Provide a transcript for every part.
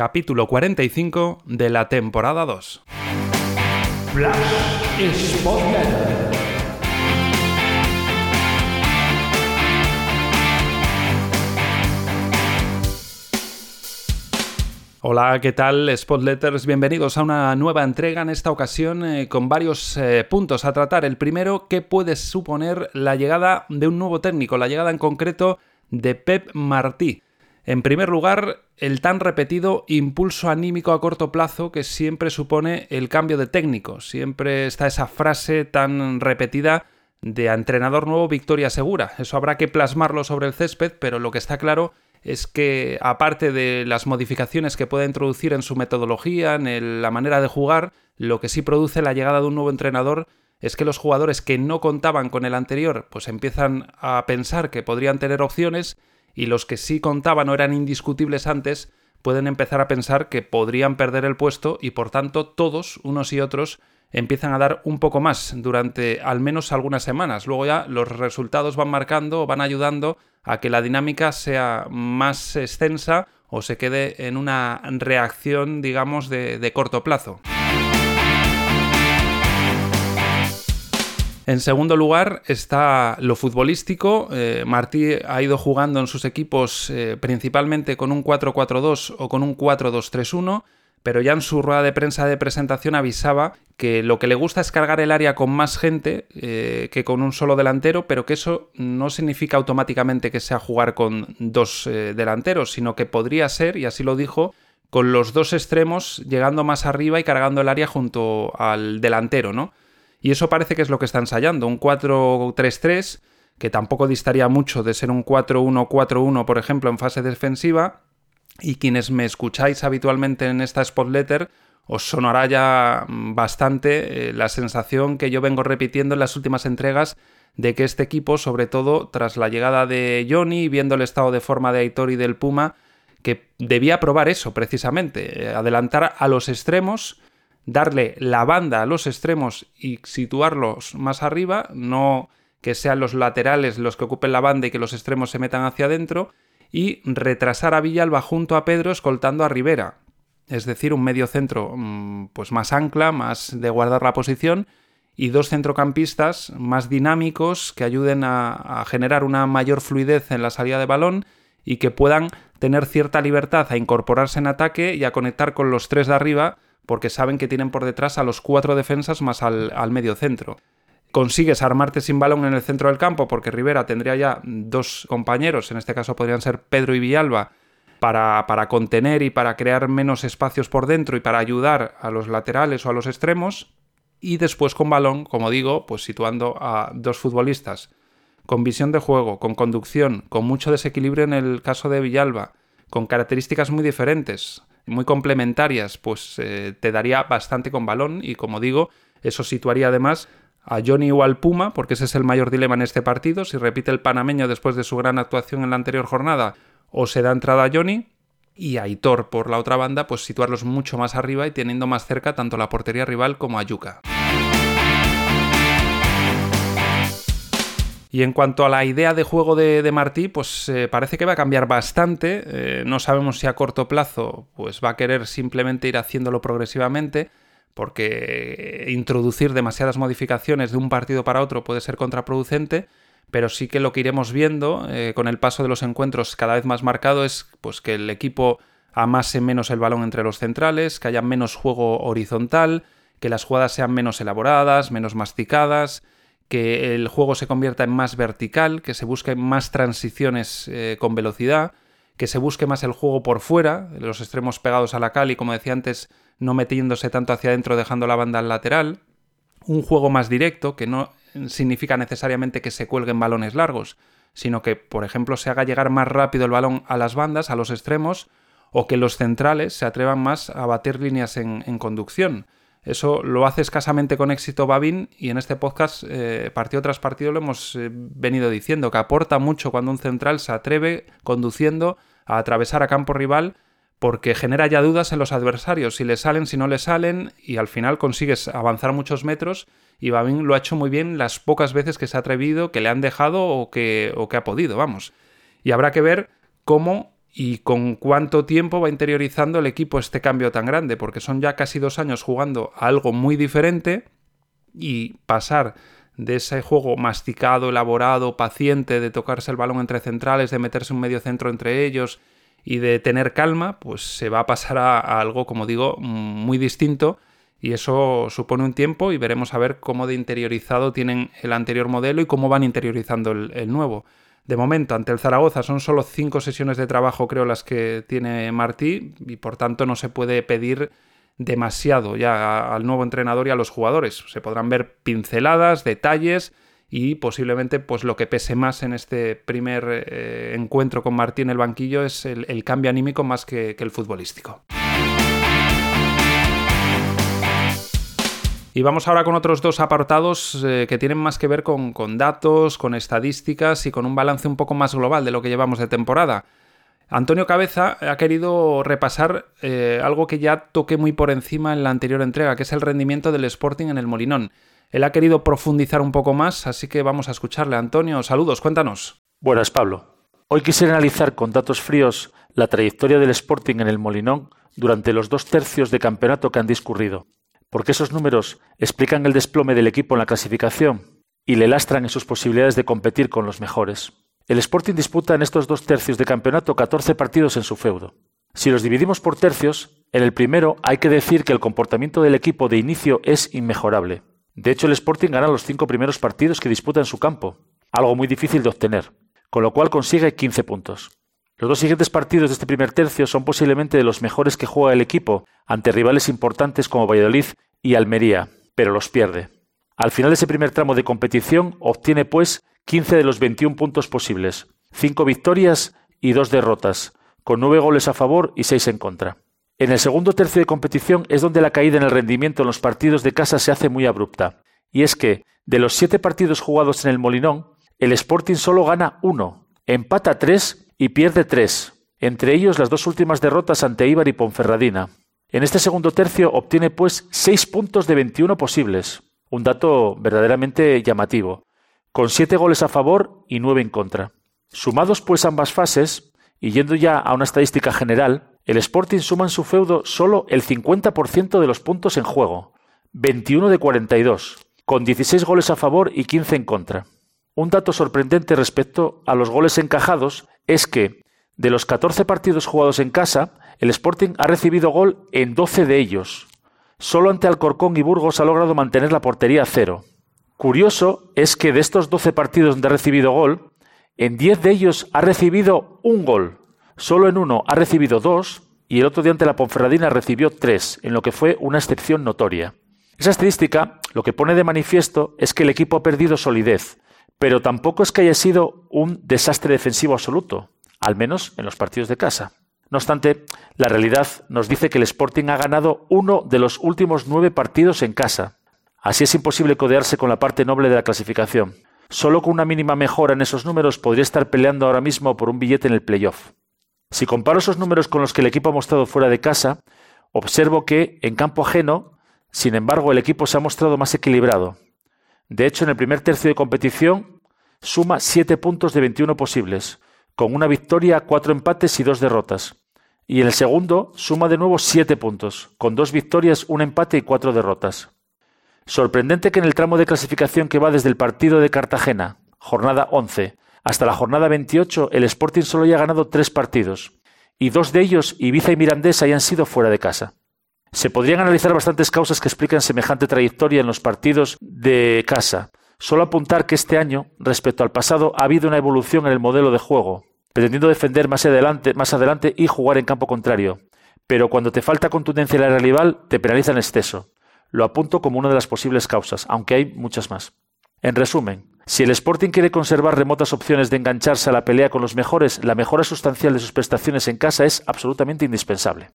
capítulo 45 de la temporada 2. Hola, ¿qué tal Spotletters? Bienvenidos a una nueva entrega en esta ocasión eh, con varios eh, puntos a tratar. El primero, ¿qué puede suponer la llegada de un nuevo técnico? La llegada en concreto de Pep Martí. En primer lugar, el tan repetido impulso anímico a corto plazo que siempre supone el cambio de técnico. Siempre está esa frase tan repetida de entrenador nuevo, victoria segura. Eso habrá que plasmarlo sobre el césped, pero lo que está claro es que aparte de las modificaciones que pueda introducir en su metodología, en la manera de jugar, lo que sí produce la llegada de un nuevo entrenador es que los jugadores que no contaban con el anterior pues empiezan a pensar que podrían tener opciones y los que sí contaban o eran indiscutibles antes pueden empezar a pensar que podrían perder el puesto y por tanto todos, unos y otros, empiezan a dar un poco más durante al menos algunas semanas. Luego ya los resultados van marcando o van ayudando a que la dinámica sea más extensa o se quede en una reacción, digamos, de, corto plazo. En segundo lugar está lo futbolístico. Eh, Martí ha ido jugando en sus equipos eh, principalmente con un 4-4-2 o con un 4-2-3-1 pero ya en su rueda de prensa de presentación avisaba que lo que le gusta es cargar el área con más gente eh, que con un solo delantero, pero que eso no significa automáticamente que sea jugar con dos delanteros, sino que podría ser, y así lo dijo, con los dos extremos llegando más arriba y cargando el área junto al delantero, ¿no? Y eso parece que es lo que está ensayando, un 4-3-3, que tampoco distaría mucho de ser un 4-1-4-1, por ejemplo, en fase defensiva, y quienes me escucháis habitualmente en esta spotletter os sonará ya bastante eh, la sensación que yo vengo repitiendo en las últimas entregas de que este equipo, sobre todo tras la llegada de Johnny, viendo el estado de forma de Aitor y del Puma, que debía probar eso precisamente, eh, adelantar a los extremos, darle la banda a los extremos y situarlos más arriba, no que sean los laterales los que ocupen la banda y que los extremos se metan hacia adentro, y retrasar a Villalba junto a Pedro escoltando a Rivera. Es decir, un medio centro mm, pues más ancla, más de guardar la posición y dos centrocampistas más dinámicos que ayuden a, a generar una mayor fluidez en la salida de balón y que puedan tener cierta libertad a incorporarse en ataque y a conectar con los tres de arriba porque saben que tienen por detrás a los cuatro defensas más al, al medio centro consigues armarte sin balón en el centro del campo, porque Rivera tendría ya dos compañeros, en este caso podrían ser Pedro y Villalba, para, para, contener y para crear menos espacios por dentro y para ayudar a los laterales o a los extremos. Y después con balón, como digo, pues situando a dos futbolistas con visión de juego, con conducción, con mucho desequilibrio en el caso de Villalba, con características muy diferentes, muy complementarias, pues eh, te daría bastante con balón y como digo, eso situaría además a Johnny o al Puma, porque ese es el mayor dilema en este partido, si repite el panameño después de su gran actuación en la anterior jornada o se da entrada a Johnny, y a Hitor por la otra banda, pues situarlos mucho más arriba y teniendo más cerca tanto la portería rival como a Yuka. Y en cuanto a la idea de juego de, Martí, pues eh, parece que va a cambiar bastante. Eh, no sabemos si a corto plazo pues va a querer simplemente ir haciéndolo progresivamente porque introducir demasiadas modificaciones de un partido para otro puede ser contraproducente, pero sí que lo que iremos viendo eh, con el paso de los encuentros cada vez más marcado es pues, que el equipo amase menos el balón entre los centrales, que haya menos juego horizontal, que las jugadas sean menos elaboradas, menos masticadas, que el juego se convierta en más vertical, que se busquen más transiciones eh, con velocidad, que se busque más el juego por fuera, los extremos pegados a la cal y como decía antes, no metiéndose tanto hacia adentro dejando la banda al lateral, un juego más directo, que no significa necesariamente que se cuelguen balones largos, sino que, por ejemplo, se haga llegar más rápido el balón a las bandas, a los extremos, o que los centrales se atrevan más a batir líneas en, conducción. Eso lo hace escasamente con éxito Babin y en este podcast, eh, partido tras partido, lo hemos eh, venido diciendo, que aporta mucho cuando un central se atreve conduciendo a atravesar a campo rival porque genera ya dudas en los adversarios, si le salen, si no le salen, y al final consigues avanzar muchos metros, y Babin lo ha hecho muy bien las pocas veces que se ha atrevido, que le han dejado o que, o que ha podido, vamos. Y habrá que ver cómo y con cuánto tiempo va interiorizando el equipo este cambio tan grande, porque son ya casi dos años jugando a algo muy diferente y pasar de ese juego masticado, elaborado, paciente, de tocarse el balón entre centrales, de meterse un medio centro entre ellos y de tener calma, pues se va a pasar a, algo, como digo, muy distinto y eso supone un tiempo y veremos a ver cómo de interiorizado tienen el anterior modelo y cómo van interiorizando el nuevo. De momento, ante el Zaragoza son solo cinco sesiones de trabajo, creo, las que tiene Martí, y por tanto no se puede pedir demasiado ya al nuevo entrenador y a los jugadores. Se podrán ver pinceladas, detalles y posiblemente pues lo que pese más en este primer eh, encuentro con Martí en el banquillo es el, cambio anímico más que el futbolístico. Y vamos ahora con otros dos apartados eh, que tienen más que ver con, datos, con estadísticas y con un balance un poco más global de lo que llevamos de temporada. Antonio Cabeza ha querido repasar eh, algo que ya toqué muy por encima en la anterior entrega, que es el rendimiento del Sporting en el Molinón. Él ha querido profundizar un poco más, así que vamos a escucharle. Antonio, saludos, cuéntanos. Buenas, Pablo. Hoy quisiera analizar con datos fríos la trayectoria del Sporting en el Molinón durante los dos tercios de campeonato que han discurrido porque esos números explican el desplome del equipo en la clasificación y le lastran en sus posibilidades de competir con los mejores. El Sporting disputa en estos dos tercios de campeonato 14 partidos en su feudo. Si los dividimos por tercios, en el primero hay que decir que el comportamiento del equipo de inicio es inmejorable. De hecho, el Sporting gana los cinco primeros partidos que disputa en su campo, algo muy difícil de obtener, con lo cual consigue 15 puntos. Los dos siguientes partidos de este primer tercio son posiblemente de los mejores que juega el equipo ante rivales importantes como Valladolid y Almería, pero los pierde. Al final de ese primer tramo de competición obtiene pues 15 de los 21 puntos posibles, 5 victorias y 2 derrotas, con 9 goles a favor y 6 en contra. En el segundo tercio de competición es donde la caída en el rendimiento en los partidos de casa se hace muy abrupta, y es que de los 7 partidos jugados en el Molinón, el Sporting solo gana 1, empata 3 y pierde tres, entre ellos las dos últimas derrotas ante Ibar y Ponferradina. En este segundo tercio obtiene pues seis puntos de 21 posibles, un dato verdaderamente llamativo, con siete goles a favor y nueve en contra. Sumados pues ambas fases, y yendo ya a una estadística general, el Sporting suma en su feudo solo el 50% de los puntos en juego, 21 de 42, con 16 goles a favor y 15 en contra. Un dato sorprendente respecto a los goles encajados es que de los 14 partidos jugados en casa, el Sporting ha recibido gol en 12 de ellos. Solo ante Alcorcón y Burgos ha logrado mantener la portería a cero. Curioso es que de estos 12 partidos donde ha recibido gol, en 10 de ellos ha recibido un gol. Solo en uno ha recibido dos y el otro día ante la Ponferradina recibió tres, en lo que fue una excepción notoria. Esa estadística lo que pone de manifiesto es que el equipo ha perdido solidez, pero tampoco es que haya sido un desastre defensivo absoluto, al menos en los partidos de casa. No obstante, la realidad nos dice que el Sporting ha ganado uno de los últimos nueve partidos en casa. Así es imposible codearse con la parte noble de la clasificación. Solo con una mínima mejora en esos números podría estar peleando ahora mismo por un billete en el playoff. Si comparo esos números con los que el equipo ha mostrado fuera de casa, observo que, en campo ajeno, sin embargo, el equipo se ha mostrado más equilibrado, de hecho, en el primer tercio de competición suma 7 puntos de 21 posibles, con una victoria, cuatro empates y dos derrotas. Y en el segundo suma de nuevo 7 puntos, con dos victorias, un empate y cuatro derrotas. Sorprendente que en el tramo de clasificación que va desde el partido de Cartagena, jornada 11, hasta la jornada 28, el Sporting solo haya ganado tres partidos, y dos de ellos, Ibiza y Mirandés, hayan sido fuera de casa. Se podrían analizar bastantes causas que explican semejante trayectoria en los partidos de casa. Solo apuntar que este año, respecto al pasado, ha habido una evolución en el modelo de juego, pretendiendo defender más adelante, más adelante y jugar en campo contrario. Pero cuando te falta contundencia en la rival, te penaliza en exceso. Lo apunto como una de las posibles causas, aunque hay muchas más. En resumen, si el Sporting quiere conservar remotas opciones de engancharse a la pelea con los mejores, la mejora sustancial de sus prestaciones en casa es absolutamente indispensable.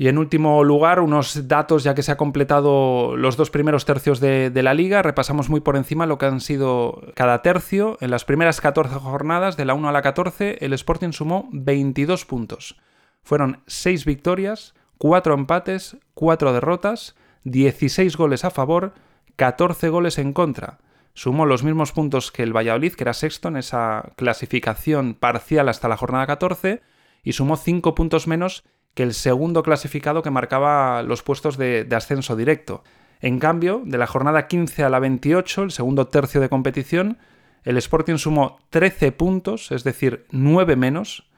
Y en último lugar, unos datos ya que se ha completado los dos primeros tercios de, la liga. Repasamos muy por encima lo que han sido cada tercio. En las primeras 14 jornadas, de la 1 a la 14, el Sporting sumó 22 puntos. Fueron 6 victorias, 4 empates, 4 derrotas, 16 goles a favor, 14 goles en contra. sumó los mismos puntos que el Valladolid, que era sexto en esa clasificación parcial hasta la jornada 14, y sumó 5 puntos menos que el segundo clasificado que marcaba los puestos de, de ascenso directo. En cambio, de la jornada 15 a la 28, el segundo tercio de competición, el Sporting sumó 13 puntos, es decir, 9 menos,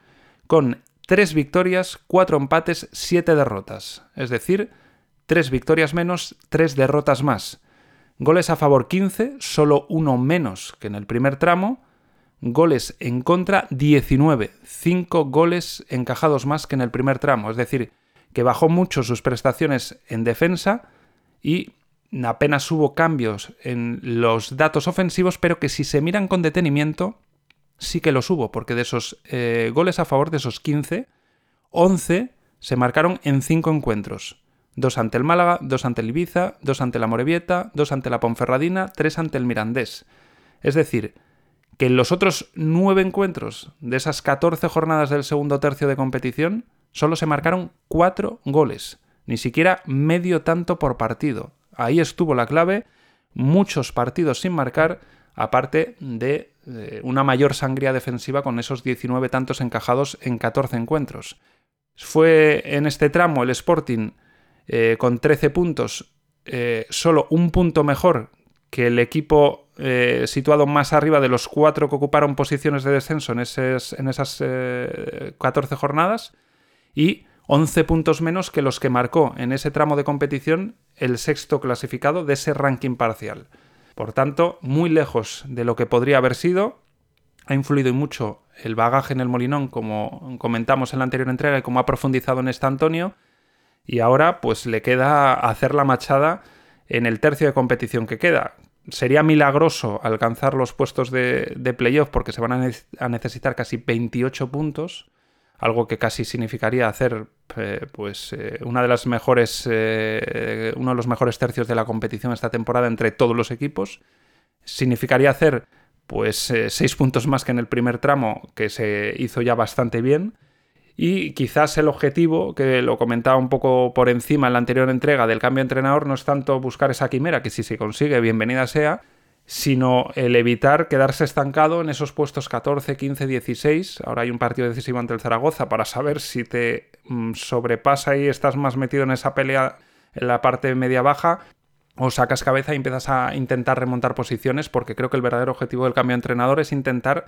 con 3 victorias, 4 empates, 7 derrotas. Es decir, 3 victorias menos, 3 derrotas más. Goles a favor 15, solo uno menos que en el primer tramo. Goles en contra 19, 5 goles encajados más que en el primer tramo. Es decir, que bajó mucho sus prestaciones en defensa y apenas hubo cambios en los datos ofensivos, pero que si se miran con detenimiento, sí que los hubo, porque de esos eh, goles a favor, de esos 15, 11 se marcaron en 5 encuentros. Dos ante el Málaga, dos ante el Ibiza, dos ante la Morevieta, dos ante la Ponferradina, tres ante el Mirandés. Es decir, que en los otros 9 encuentros de esas 14 jornadas del segundo tercio de competición, solo se marcaron 4 goles, ni siquiera medio tanto por partido. Ahí estuvo la clave, muchos partidos sin marcar, aparte de eh, una mayor sangría defensiva con esos 19 tantos encajados en 14 encuentros. Fue en este tramo el Sporting eh, con 13 puntos, eh, solo un punto mejor que el equipo situado más arriba de los cuatro que ocuparon posiciones de descenso en, esas 14 jornadas y 11 puntos menos que los que marcó en ese tramo de competición el sexto clasificado de ese ranking parcial. Por tanto, muy lejos de lo que podría haber sido, ha influido mucho el bagaje en el Molinón, como comentamos en la anterior entrega y como ha profundizado en esta Antonio, y ahora pues le queda hacer la machada en el tercio de competición que queda. Sería milagroso alcanzar los puestos de, de playoff porque se van a, necesitar casi 28 puntos algo que casi significaría hacer eh, pues eh, una de las mejores eh, uno de los mejores tercios de la competición esta temporada entre todos los equipos. Significaría hacer pues seis puntos más que en el primer tramo que se hizo ya bastante bien y quizás el objetivo, que lo comentaba un poco por encima en la anterior entrega del cambio de entrenador, no es tanto buscar esa quimera, que si se consigue, bienvenida sea, sino el evitar quedarse estancado en esos puestos 14, 15, 16. Ahora hay un partido decisivo ante el Zaragoza para saber si te mm, sobrepasa y estás más metido en esa pelea en la parte media-baja o sacas cabeza y empiezas a intentar remontar posiciones porque creo que el verdadero objetivo del cambio de entrenador es intentar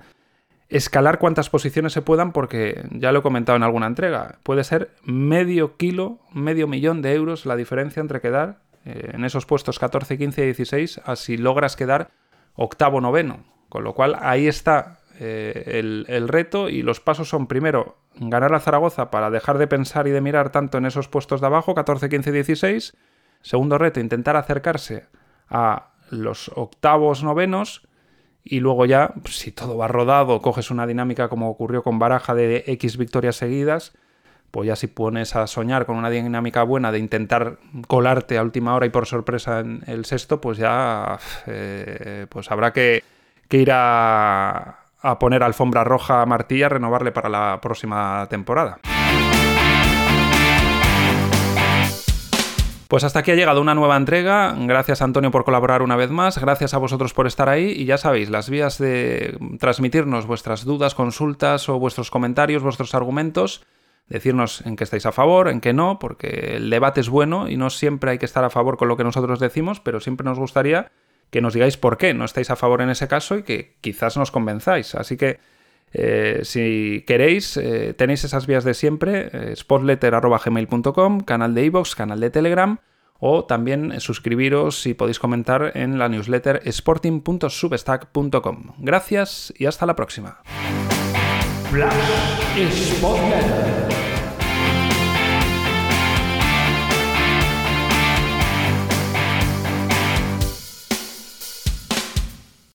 escalar cuantas posiciones se puedan porque ya lo he comentado en alguna entrega, puede ser medio kilo, medio millón de euros la diferencia entre quedar eh, en esos puestos 14, 15 y 16, así logras quedar octavo, noveno. Con lo cual ahí está eh, el, reto y los pasos son primero ganar a Zaragoza para dejar de pensar y de mirar tanto en esos puestos de abajo, 14, 15 y 16. Segundo reto, intentar acercarse a los octavos, novenos. Y luego ya, si todo va rodado, coges una dinámica como ocurrió con Baraja de X victorias seguidas, pues ya si pones a soñar con una dinámica buena de intentar colarte a última hora y por sorpresa en el sexto, pues ya eh, pues habrá que, ir a, a, poner alfombra roja a Martí a renovarle para la próxima temporada. Pues hasta aquí ha llegado una nueva entrega. Gracias Antonio por colaborar una vez más. Gracias a vosotros por estar ahí. Y ya sabéis, las vías de transmitirnos vuestras dudas, consultas o vuestros comentarios, vuestros argumentos decirnos en qué estáis a favor, en qué no, porque el debate es bueno y no siempre hay que estar a favor con lo que nosotros decimos, pero siempre nos gustaría que nos digáis por qué no estáis a favor en ese caso y que quizás nos convenzáis. Así que eh, si queréis, eh, tenéis esas vías de siempre, eh, spotletter.gmail.com, canal de iVoox, canal de Telegram, o también suscribiros si podéis comentar en la newsletter sporting.substack.com. Gracias y hasta la próxima. Flash.